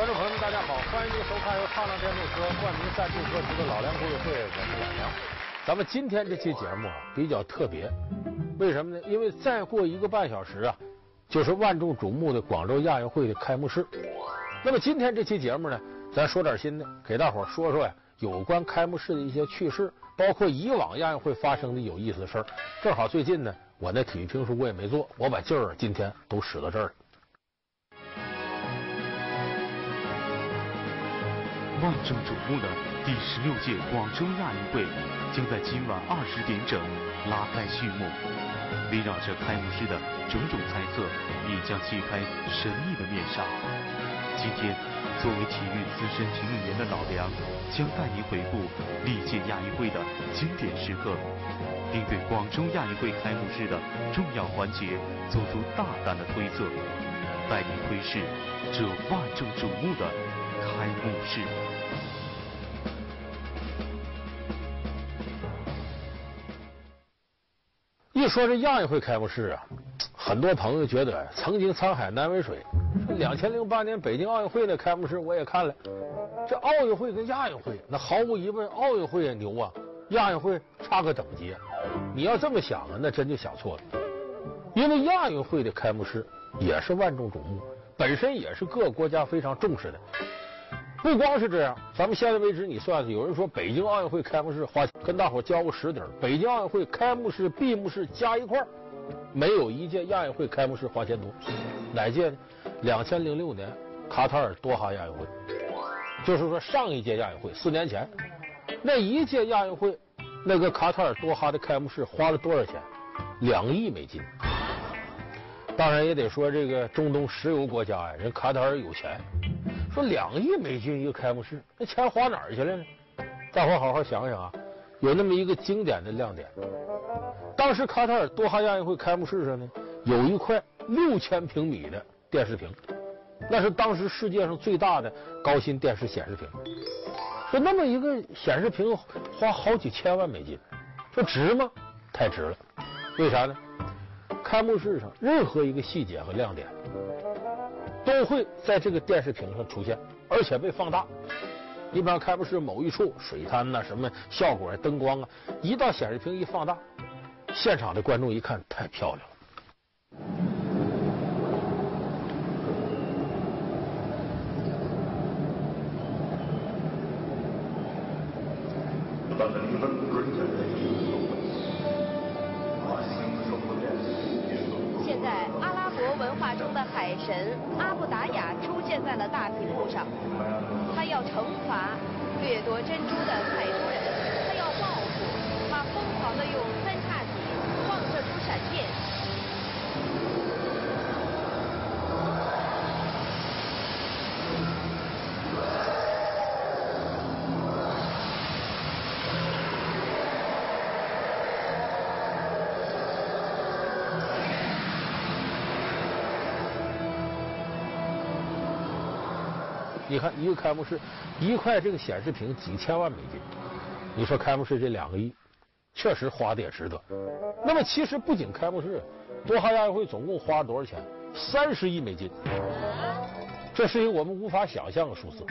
观众朋友们，大家好，欢迎您收看由畅浪电动车冠名赞助播出的《老梁故事会》，我是老梁。咱们今天这期节目啊比较特别，为什么呢？因为再过一个半小时啊，就是万众瞩目的广州亚运会的开幕式。那么今天这期节目呢，咱说点新的，给大伙说说呀有关开幕式的一些趣事，包括以往亚运会发生的有意思的事儿。正好最近呢，我那体育评书我也没做，我把劲儿今天都使到这儿了。万众瞩目的第十六届广州亚运会将在今晚二十点整拉开序幕。围绕着开幕式的种种猜测，也将揭开神秘的面纱。今天，作为体育资深评论员的老梁，将带您回顾历届亚运会的经典时刻，并对广州亚运会开幕式的重要环节做出大胆的推测，带您窥视这万众瞩目的开幕式。一说这亚运会开幕式啊，很多朋友觉得曾经沧海难为水。两千零八年北京奥运会的开幕式我也看了，这奥运会跟亚运会那毫无疑问，奥运会也牛啊，亚运会差个等级。你要这么想啊，那真就想错了。因为亚运会的开幕式也是万众瞩目，本身也是各国家非常重视的。不光是这样，咱们现在为止，你算算，有人说北京奥运会开幕式花钱，跟大伙交个实底儿，北京奥运会开幕式、闭幕式加一块儿，没有一届亚运会开幕式花钱多。哪届呢？两千零六年卡塔尔多哈亚运会，就是说上一届亚运会四年前，那一届亚运会，那个卡塔尔多哈的开幕式花了多少钱？两亿美金。当然也得说这个中东石油国家呀，人卡塔尔有钱。说两亿美金一个开幕式，那钱花哪儿去了呢？大伙好好想想啊，有那么一个经典的亮点。当时卡塔尔多哈亚运会开幕式上呢，有一块六千平米的电视屏，那是当时世界上最大的高清电视显示屏。说那么一个显示屏花好几千万美金，说值吗？太值了。为啥呢？开幕式上任何一个细节和亮点。都会在这个电视屏上出现，而且被放大。你比方开幕式某一处水滩呐、什么效果、灯光啊，一到显示屏一放大，现场的观众一看，太漂亮中的。海神阿布达雅出现在了大屏幕上，他要惩罚掠夺珍珠的太多人，他要报复，他疯狂的用你看，一个开幕式，一块这个显示屏几千万美金，你说开幕式这两个亿，确实花的也值得。那么其实不仅开幕式，多哈亚运会总共花了多少钱？三十亿美金，这是一个我们无法想象的数字。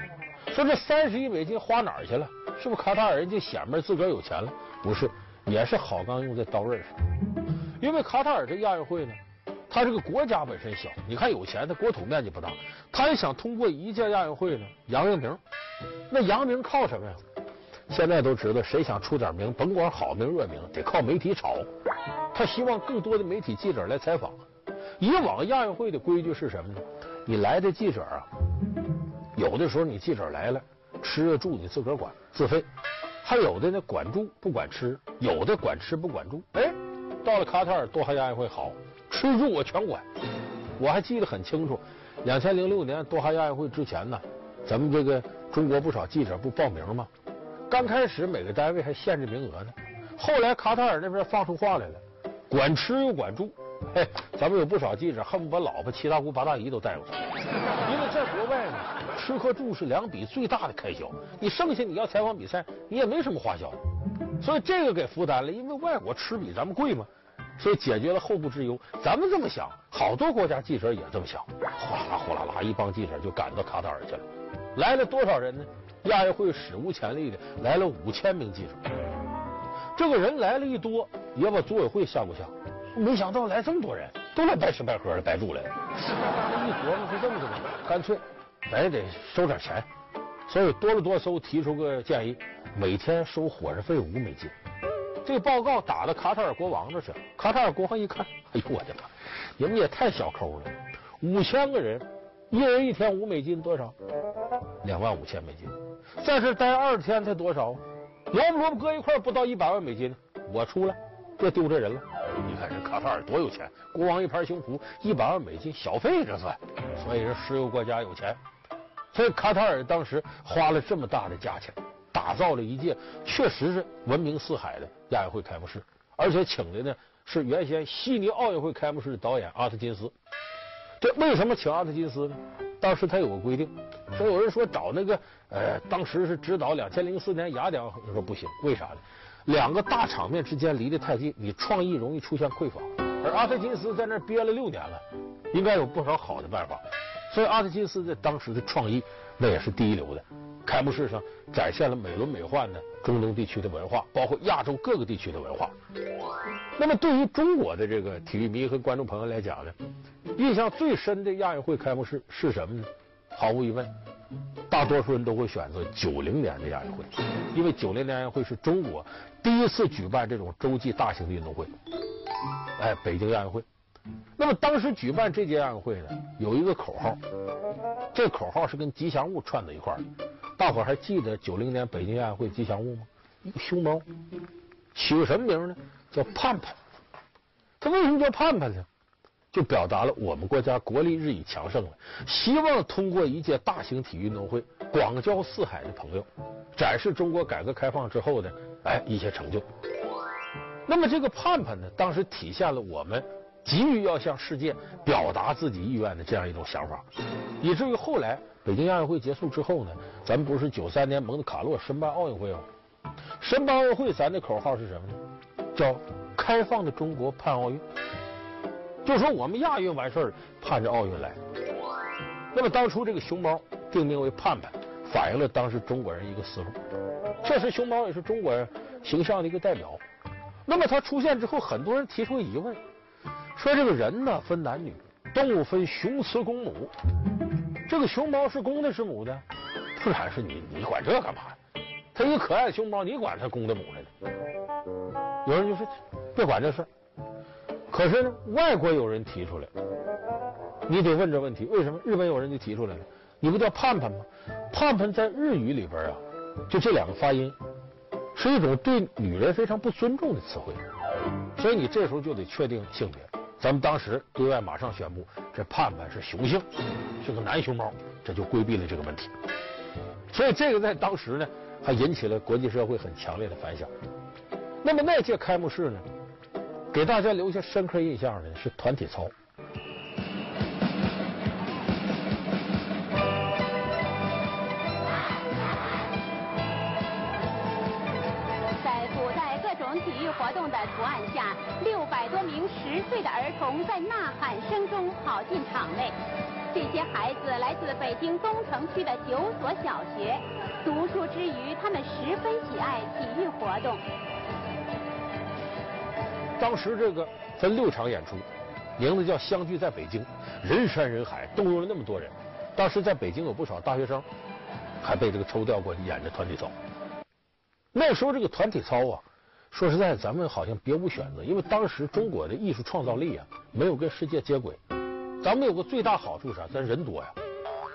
说这三十亿美金花哪儿去了？是不是卡塔尔人就显摆自个儿有钱了？不是，也是好钢用在刀刃上。因为卡塔尔这亚运会呢。他这个国家本身小，你看有钱，他国土面积不大，他也想通过一届亚运会呢扬扬名。那扬名靠什么呀？现在都知道，谁想出点名，甭管好名恶名，得靠媒体炒。他希望更多的媒体记者来采访。以往亚运会的规矩是什么呢？你来的记者啊，有的时候你记者来了，吃住你自个儿管，自费；还有的呢管住不管吃，有的管吃不管住。哎，到了卡塔尔多哈亚运会好。吃住我全管，我还记得很清楚，两千零六年多哈亚运会之前呢，咱们这个中国不少记者不报名吗？刚开始每个单位还限制名额呢，后来卡塔尔那边放出话来了，管吃又管住，嘿，咱们有不少记者恨不得把老婆七大姑八大姨都带过去，因为在国外呢，吃和住是两笔最大的开销，你剩下你要采访比赛，你也没什么花销，所以这个给负担了，因为外国吃比咱们贵嘛。所以解决了后顾之忧。咱们这么想，好多国家记者也这么想，哗啦哗啦啦，一帮记者就赶到卡塔尔去了。来了多少人呢？亚运会史无前例的来了五千名记者。这个人来了一多，也把组委会吓过吓。没想到来这么多人，都来白吃白喝的，白住来了。一琢磨是这么的，干脆咱也得收点钱。所以多伦多州提出个建议，每天收伙食费五美金。这个报告打到卡塔尔国王那去了，卡塔尔国王一看，哎呦我的妈，你们也太小抠了！五千个人，一人一天五美金，多少？两万五千美金。在这待二十天才多少？萝卜萝卜搁一块不到一百万美金，我出来，这丢这人了。你看这卡塔尔多有钱，国王一拍胸脯，一百万美金小费这算。所以这石油国家有钱，所以卡塔尔当时花了这么大的价钱，打造了一届确实是闻名四海的亚运会开幕式，而且请的呢是原先悉尼奥运会开幕式的导演阿特金斯。这为什么请阿特金斯呢？当时他有个规定，说有人说找那个呃，当时是指导两千零四年雅典，说不行，为啥呢？两个大场面之间离得太近，你创意容易出现匮乏。而阿特金斯在那憋了六年了，应该有不少好的办法。所以阿特金斯在当时的创意那也是第一流的。开幕式上展现了美轮美奂的中东地区的文化，包括亚洲各个地区的文化。那么对于中国的这个体育迷和观众朋友来讲呢，印象最深的亚运会开幕式是什么呢？毫无疑问，大多数人都会选择九零年的亚运会，因为九零年亚运会是中国第一次举办这种洲际大型的运动会。哎，北京亚运会。那么当时举办这届亚运会呢，有一个口号，这口号是跟吉祥物串在一块儿。大伙还记得九零年北京亚运会吉祥物吗？熊猫，起个什么名呢？叫盼盼。它为什么叫盼盼呢？就表达了我们国家国力日益强盛了，希望通过一届大型体育运动会，广交四海的朋友，展示中国改革开放之后的哎一些成就。那么这个盼盼呢，当时体现了我们急于要向世界表达自己意愿的这样一种想法，以至于后来北京亚运会结束之后呢，咱们不是九三年蒙特卡洛申办奥运会吗？申办奥运会，咱的口号是什么呢？叫开放的中国盼奥运。就说我们亚运完事儿，盼着奥运来。那么当初这个熊猫定名为盼盼，反映了当时中国人一个思路。确实，熊猫也是中国人形象的一个代表。那么它出现之后，很多人提出疑问，说这个人呢分男女，动物分雄雌公母，这个熊猫是公的是母的？自然是你你管这干嘛呀？它一个可爱熊猫，你管它公的母的？有人就说别管这事。可是呢，外国有人提出来，你得问这问题：为什么日本有人就提出来了？你不叫盼盼吗？盼盼在日语里边啊，就这两个发音，是一种对女人非常不尊重的词汇，所以你这时候就得确定性别。咱们当时对外马上宣布，这盼盼是雄性，是个男熊猫，这就规避了这个问题。所以这个在当时呢，还引起了国际社会很强烈的反响。那么那届开幕式呢？给大家留下深刻印象的是团体操。动的图案下，六百多名十岁的儿童在呐喊声中跑进场内。这些孩子来自北京东城区的九所小学，读书之余，他们十分喜爱体育活动。当时这个分六场演出，名字叫《相聚在北京》，人山人海，动用了那么多人。当时在北京有不少大学生，还被这个抽调过去演这团体操。那时候这个团体操啊，说实在，咱们好像别无选择，因为当时中国的艺术创造力啊，没有跟世界接轨。咱们有个最大好处是啥？咱人多呀。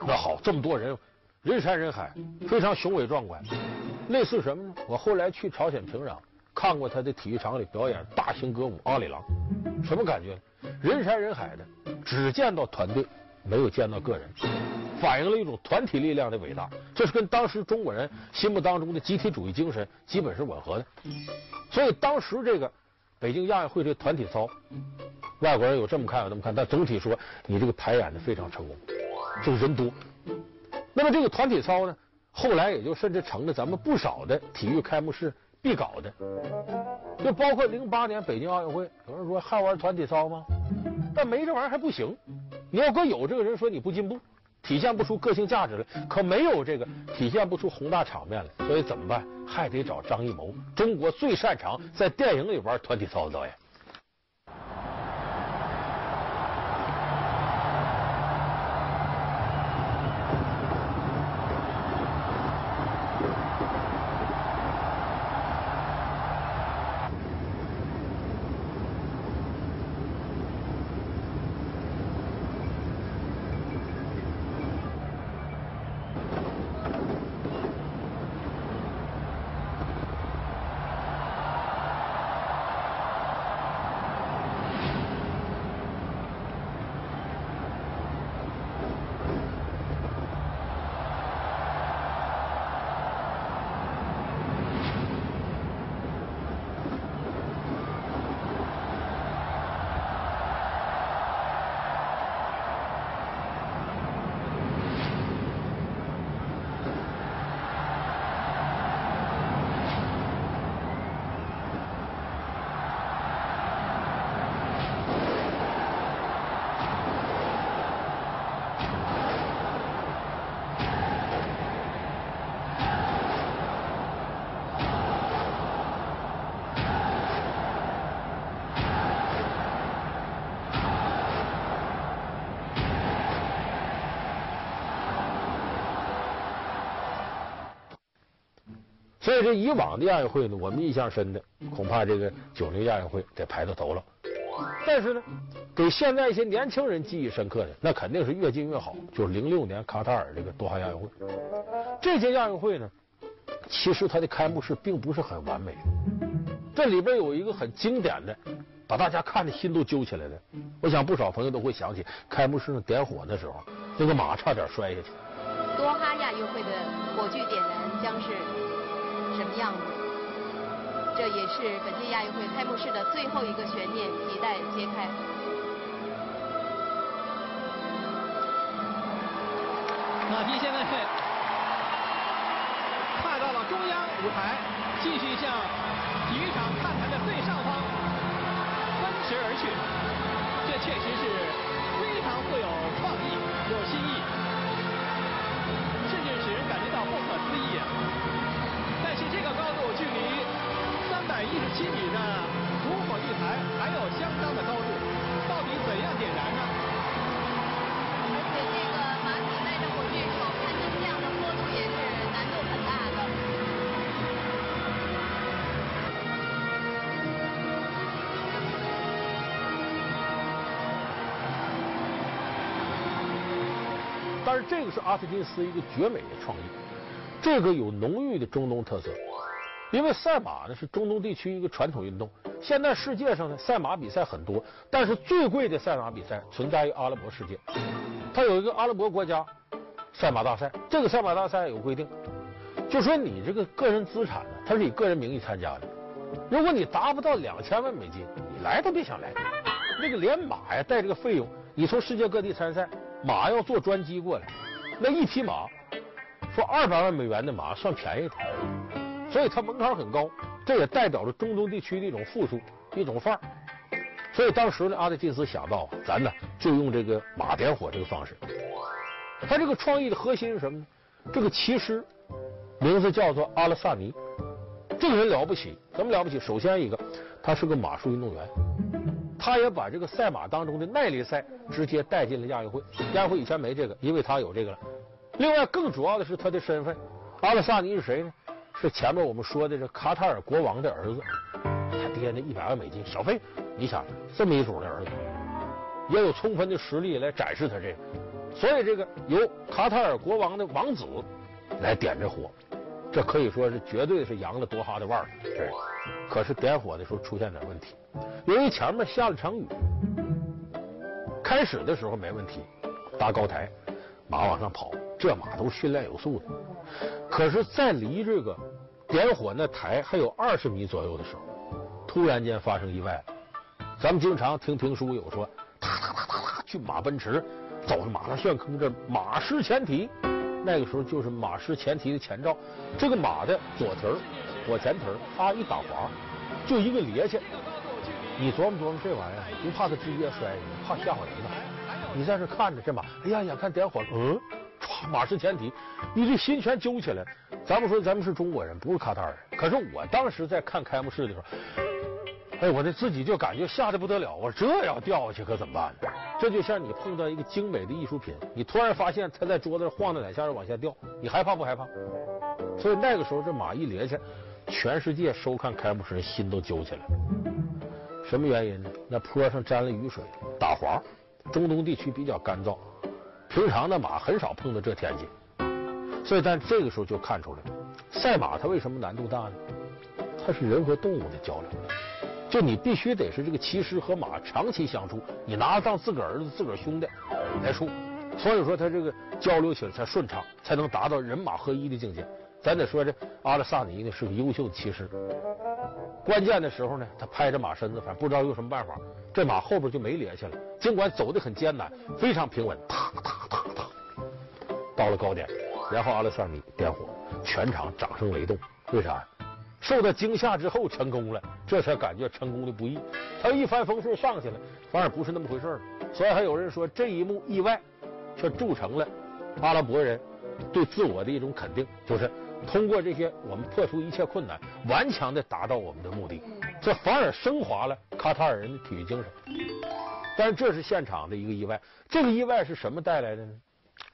那好，这么多人，人山人海，非常雄伟壮观。类似什么呢？我后来去朝鲜平壤。看过他的体育场里表演大型歌舞《阿里郎》，什么感觉？人山人海的，只见到团队，没有见到个人，反映了一种团体力量的伟大。这是跟当时中国人心目当中的集体主义精神基本是吻合的。所以当时这个北京亚运会这团体操，外国人有这么看有那么看，但总体说你这个排演的非常成功，就是人多。那么这个团体操呢，后来也就甚至成了咱们不少的体育开幕式。必搞的，就包括零八年北京奥运会，有人说还玩团体操吗？但没这玩意儿还不行。你要搁有这个人说你不进步，体现不出个性价值来，可没有这个体现不出宏大场面来。所以怎么办？还得找张艺谋，中国最擅长在电影里玩团体操的导演。所以这以往的亚运会呢，我们印象深的恐怕这个九零亚运会得排到头了。但是呢，给现在一些年轻人记忆深刻的，那肯定是越近越好。就是零六年卡塔尔这个多哈亚运会，这届亚运会呢，其实它的开幕式并不是很完美。这里边有一个很经典的，把大家看的心都揪起来的。我想不少朋友都会想起开幕式上点火的时候，那个马差点摔下去。多哈亚运会的火炬点燃将是。什么样子？这也是本届亚运会开幕式的最后一个悬念，亟待揭开。马蒂现在踏到了中央舞台，继续向体育场看台的最上方奔驰而去。这确实是非常富有创意、有新意，甚至使人感觉到不可思议啊！但是这个高度距离三百一十七米的主火炬台还有相当的高度，到底怎样点燃呢？而且这个马匹带着火炬手，攀登这样的坡度也是难度很大的。但是这个是阿特金斯一个绝美的创意。这个有浓郁的中东特色，因为赛马呢是中东地区一个传统运动。现在世界上呢赛马比赛很多，但是最贵的赛马比赛存在于阿拉伯世界。它有一个阿拉伯国家赛马大赛，这个赛马大赛有规定，就说你这个个人资产呢，它是以个人名义参加的。如果你达不到两千万美金，你来都别想来。那个连马呀带这个费用，你从世界各地参赛，马要坐专机过来，那一匹马。说二百万美元的马算便宜的，所以它门槛很高，这也代表着中东地区的一种富庶、一种范儿。所以当时呢，阿德金斯想到，咱呢就用这个马点火这个方式。他这个创意的核心是什么呢？这个骑师名字叫做阿勒萨尼，这个人了不起，怎么了不起？首先一个，他是个马术运动员，他也把这个赛马当中的耐力赛直接带进了亚运会。亚运会以前没这个，因为他有这个了。另外，更主要的是他的身份，阿勒萨尼是谁呢？是前面我们说的这卡塔尔国王的儿子，他爹那一百万美金小费。你想，这么一主的儿子，也有充分的实力来展示他这个。所以，这个由卡塔尔国王的王子来点这火，这可以说是绝对是扬了多哈的腕儿。可是点火的时候出现点问题，由于前面下了场雨，开始的时候没问题，搭高台，马往上跑。这马都训练有素的，可是，在离这个点火那台还有二十米左右的时候，突然间发生意外。咱们经常听评书有说，哒哒哒哒哒，骏马奔驰，走着马大旋坑，这马失前蹄。那个时候就是马失前蹄的前兆。这个马的左蹄儿、左前蹄儿，它一打滑，就一个趔趄，你琢磨琢磨这玩意儿，不怕它直接摔你，怕吓唬人吗？你在这看着这马，哎呀，眼看点火，嗯，马失前蹄，你这心全揪起来。咱们说咱们是中国人，不是卡塔尔人，可是我当时在看开幕式的时候，哎，我这自己就感觉吓得不得了，我说这要掉下去可怎么办呢？这就像你碰到一个精美的艺术品，你突然发现它在桌子上晃了两下就往下掉，你害怕不害怕？所以那个时候这马一趔趄，全世界收看开幕式人心都揪起来。什么原因呢？那坡上沾了雨水，打滑。中东地区比较干燥，平常的马很少碰到这天气，所以但这个时候就看出来，赛马它为什么难度大呢？它是人和动物的交流，就你必须得是这个骑师和马长期相处，你拿它当自个儿子、自个儿兄弟来处，所以说它这个交流起来才顺畅，才能达到人马合一的境界。咱得说这阿勒萨尼呢是个优秀的骑师，关键的时候呢，他拍着马身子，反正不知道用什么办法，这马后边就没趔趄了。尽管走得很艰难，非常平稳，啪啪，到了高点，然后阿勒萨尼点火，全场掌声雷动。为啥？受到惊吓之后成功了，这才感觉成功的不易。他一帆风顺上去了，反而不是那么回事了。所以还有人说这一幕意外，却铸成了阿拉伯人对自我的一种肯定，就是。通过这些，我们破除一切困难，顽强的达到我们的目的，这反而升华了卡塔尔人的体育精神。但是这是现场的一个意外，这个意外是什么带来的呢？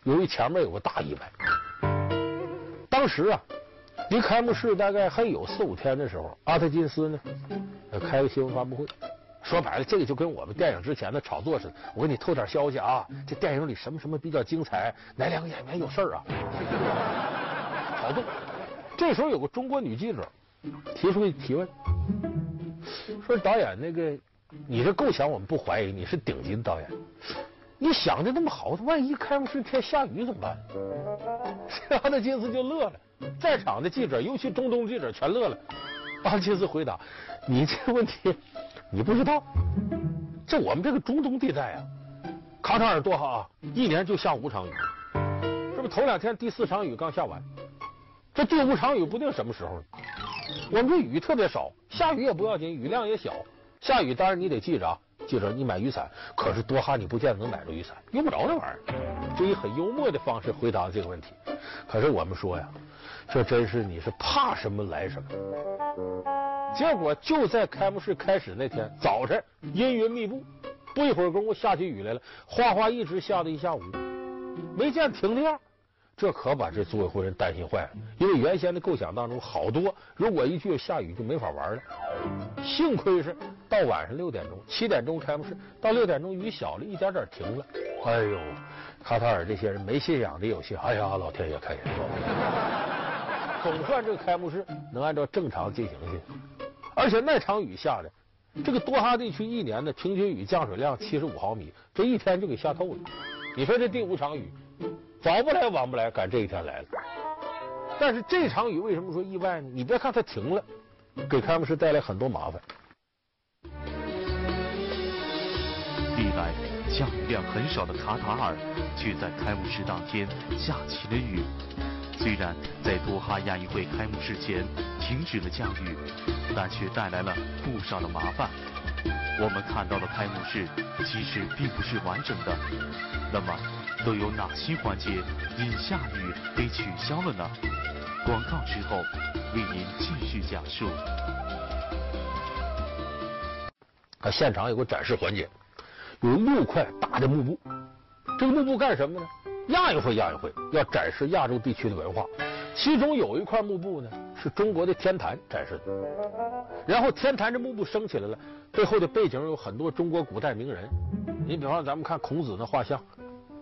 由于前面有个大意外，当时啊，离开幕式大概还有四五天的时候，阿特金斯呢开个新闻发布会，说白了，这个就跟我们电影之前的炒作似的。我给你透点消息啊，这电影里什么什么比较精彩，哪两个演员有事儿啊？炒作。这时候有个中国女记者提出一提问，说导演那个，你这构想我们不怀疑，你是顶级的导演，你想的那么好，万一开幕式天下雨怎么办？阿特金斯就乐了，在场的记者，尤其中东记者全乐了。阿特金斯回答：“你这问题你不知道，这我们这个中东地带啊，卡塔尔多哈啊，一年就下五场雨，这不头两天第四场雨刚下完。”这第五场雨不定什么时候呢？我们这雨特别少，下雨也不要紧，雨量也小。下雨当然你得记着啊，记着你买雨伞。可是多哈你不见得能买着雨伞，用不着那玩意儿。就以很幽默的方式回答这个问题。可是我们说呀，这真是你是怕什么来什么。结果就在开幕式开始那天早晨，阴云密布，不一会儿功夫下起雨来了，哗哗一直下了一下午，没见停的样。这可把这组委会人担心坏了，因为原先的构想当中好多，如果一句下雨就没法玩了。幸亏是到晚上六点钟，七点钟开幕式，到六点钟雨小了，一点点停了。哎呦，卡塔尔这些人没信仰的有信，哎呀，老天爷开眼，总算这个开幕式能按照正常进行去。而且那场雨下的，这个多哈地区一年的平均雨降水量七十五毫米，这一天就给下透了。你说这第五场雨？早不来晚不来，赶这一天来了。但是这场雨为什么说意外呢？你别看它停了，给开幕式带来很多麻烦。历来降雨量很少的卡塔尔，却在开幕式当天下起了雨。虽然在多哈亚运会开幕式前停止了降雨，但却带来了不少的麻烦。我们看到的开幕式其实并不是完整的。那么。都有哪些环节因下雨被取消了呢？广告之后为您继续讲述。啊，现场有个展示环节，有六块大的幕布。这个幕布干什么呢？亚运会，亚运会要展示亚洲地区的文化。其中有一块幕布呢，是中国的天坛展示的。然后天坛这幕布升起来了，背后的背景有很多中国古代名人。你比方，咱们看孔子的画像。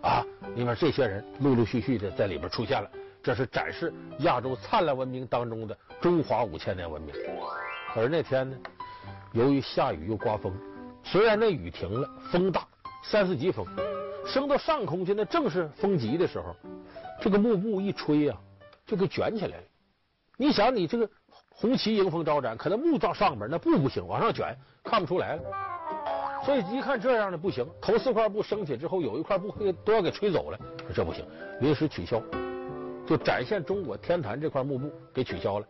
啊，你看这些人陆陆续续的在里边出现了，这是展示亚洲灿烂文明当中的中华五千年文明。可是那天呢，由于下雨又刮风，虽然那雨停了，风大，三四级风，升到上空去，那正是风急的时候，这个幕布一吹呀、啊，就给卷起来了。你想，你这个红旗迎风招展，可能幕到上边，那布不行，往上卷，看不出来了。所以一看这样的不行，头四块布升起之后，有一块布给都要给吹走了，这不行，临时取消，就展现中国天坛这块幕布给取消了。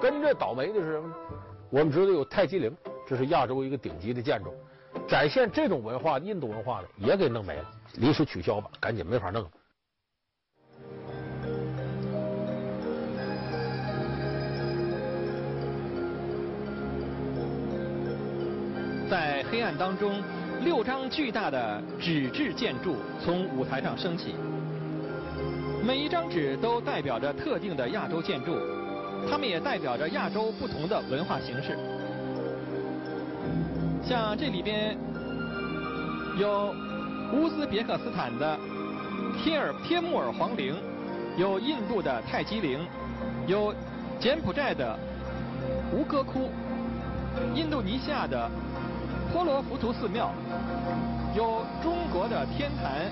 跟着倒霉的是什么呢？我们知道有泰姬陵，这是亚洲一个顶级的建筑，展现这种文化、印度文化的也给弄没了，临时取消吧，赶紧没法弄了。黑暗当中，六张巨大的纸质建筑从舞台上升起，每一张纸都代表着特定的亚洲建筑，它们也代表着亚洲不同的文化形式。像这里边有乌兹别克斯坦的帖尔帖木儿皇陵，有印度的泰姬陵，有柬埔寨的吴哥窟，印度尼西亚的。婆罗浮屠寺庙，有中国的天坛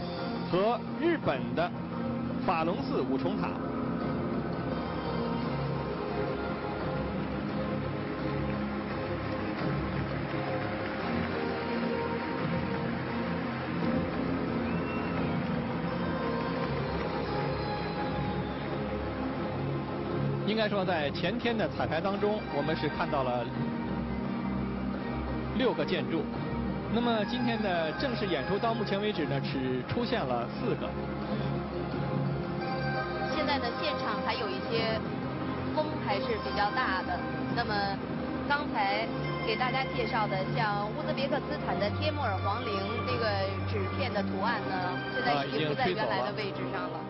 和日本的法隆寺五重塔。应该说，在前天的彩排当中，我们是看到了。六个建筑，那么今天的正式演出到目前为止呢，只出现了四个。现在呢现场还有一些风还是比较大的。那么刚才给大家介绍的，像乌兹别克斯坦的帖木儿皇陵那个纸片的图案呢，现在已经不在原来的位置上了。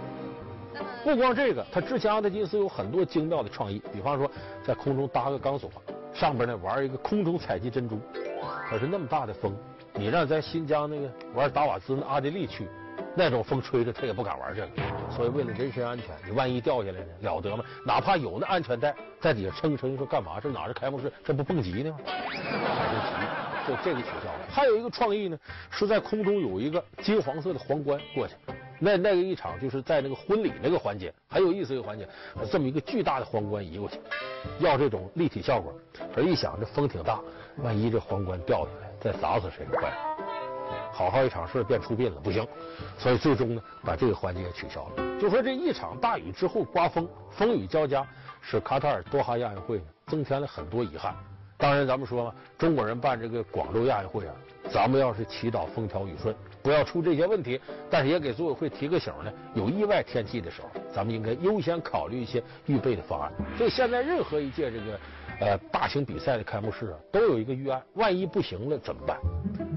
那么不光这个，他之前阿特金斯有很多精妙的创意，比方说在空中搭个钢索，上边呢玩一个空中采集珍珠。可是那么大的风，你让咱新疆那个玩达瓦兹那阿迪力去，那种风吹着他也不敢玩这个。所以为了人身安全，你万一掉下来呢，了得吗？哪怕有那安全带在底下撑撑，说干嘛？这哪是开幕式？这不蹦极呢吗？就这个取消了。还有一个创意呢，是在空中有一个金黄色的皇冠过去。那那个一场就是在那个婚礼那个环节，很有意思一个环节，这么一个巨大的皇冠移过去，要这种立体效果。可一想这风挺大，万一这皇冠掉下来再砸死谁？坏，好好一场事变出殡了，不行。所以最终呢，把这个环节取消了。就说这一场大雨之后刮风，风雨交加，使卡塔尔多哈亚运会呢增添了很多遗憾。当然，咱们说嘛，中国人办这个广州亚运会啊，咱们要是祈祷风调雨顺。不要出这些问题，但是也给组委会提个醒呢。有意外天气的时候，咱们应该优先考虑一些预备的方案。所以现在任何一届这个呃大型比赛的开幕式啊，都有一个预案，万一不行了怎么办？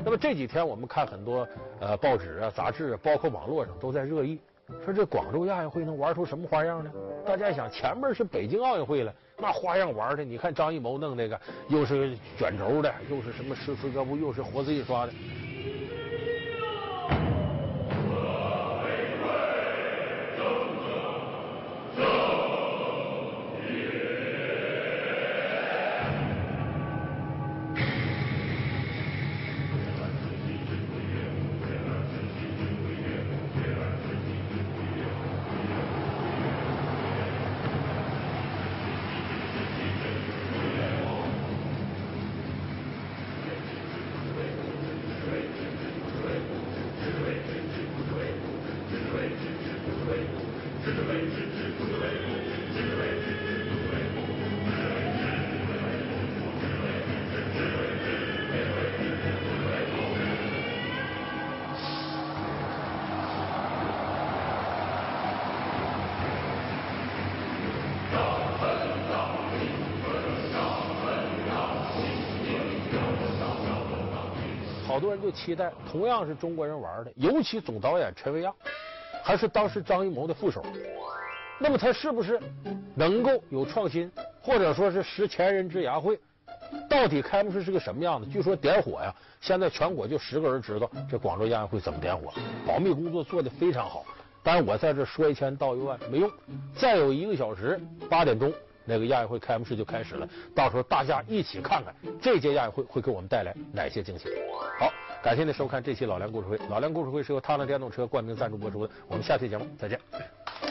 那么这几天我们看很多呃报纸啊、杂志啊，包括网络上都在热议，说这广州亚运会能玩出什么花样呢？大家想，前面是北京奥运会了，那花样玩的，你看张艺谋弄那个，又是卷轴的，又是什么诗词歌赋，又是活字印刷的。好多人就期待，同样是中国人玩的，尤其总导演陈维亚，还是当时张艺谋的副手。那么他是不是能够有创新，或者说是识前人之牙慧？到底开幕式是个什么样子？据说点火呀，现在全国就十个人知道这广州亚运会怎么点火，保密工作做得非常好。但是我在这说一千道一万没用，再有一个小时，八点钟那个亚运会开幕式就开始了，到时候大家一起看看这届亚运会会给我们带来哪些惊喜。好，感谢您收看这期老梁故事会。老梁故事会是由踏浪电动车冠名赞助播出的。我们下期节目再见。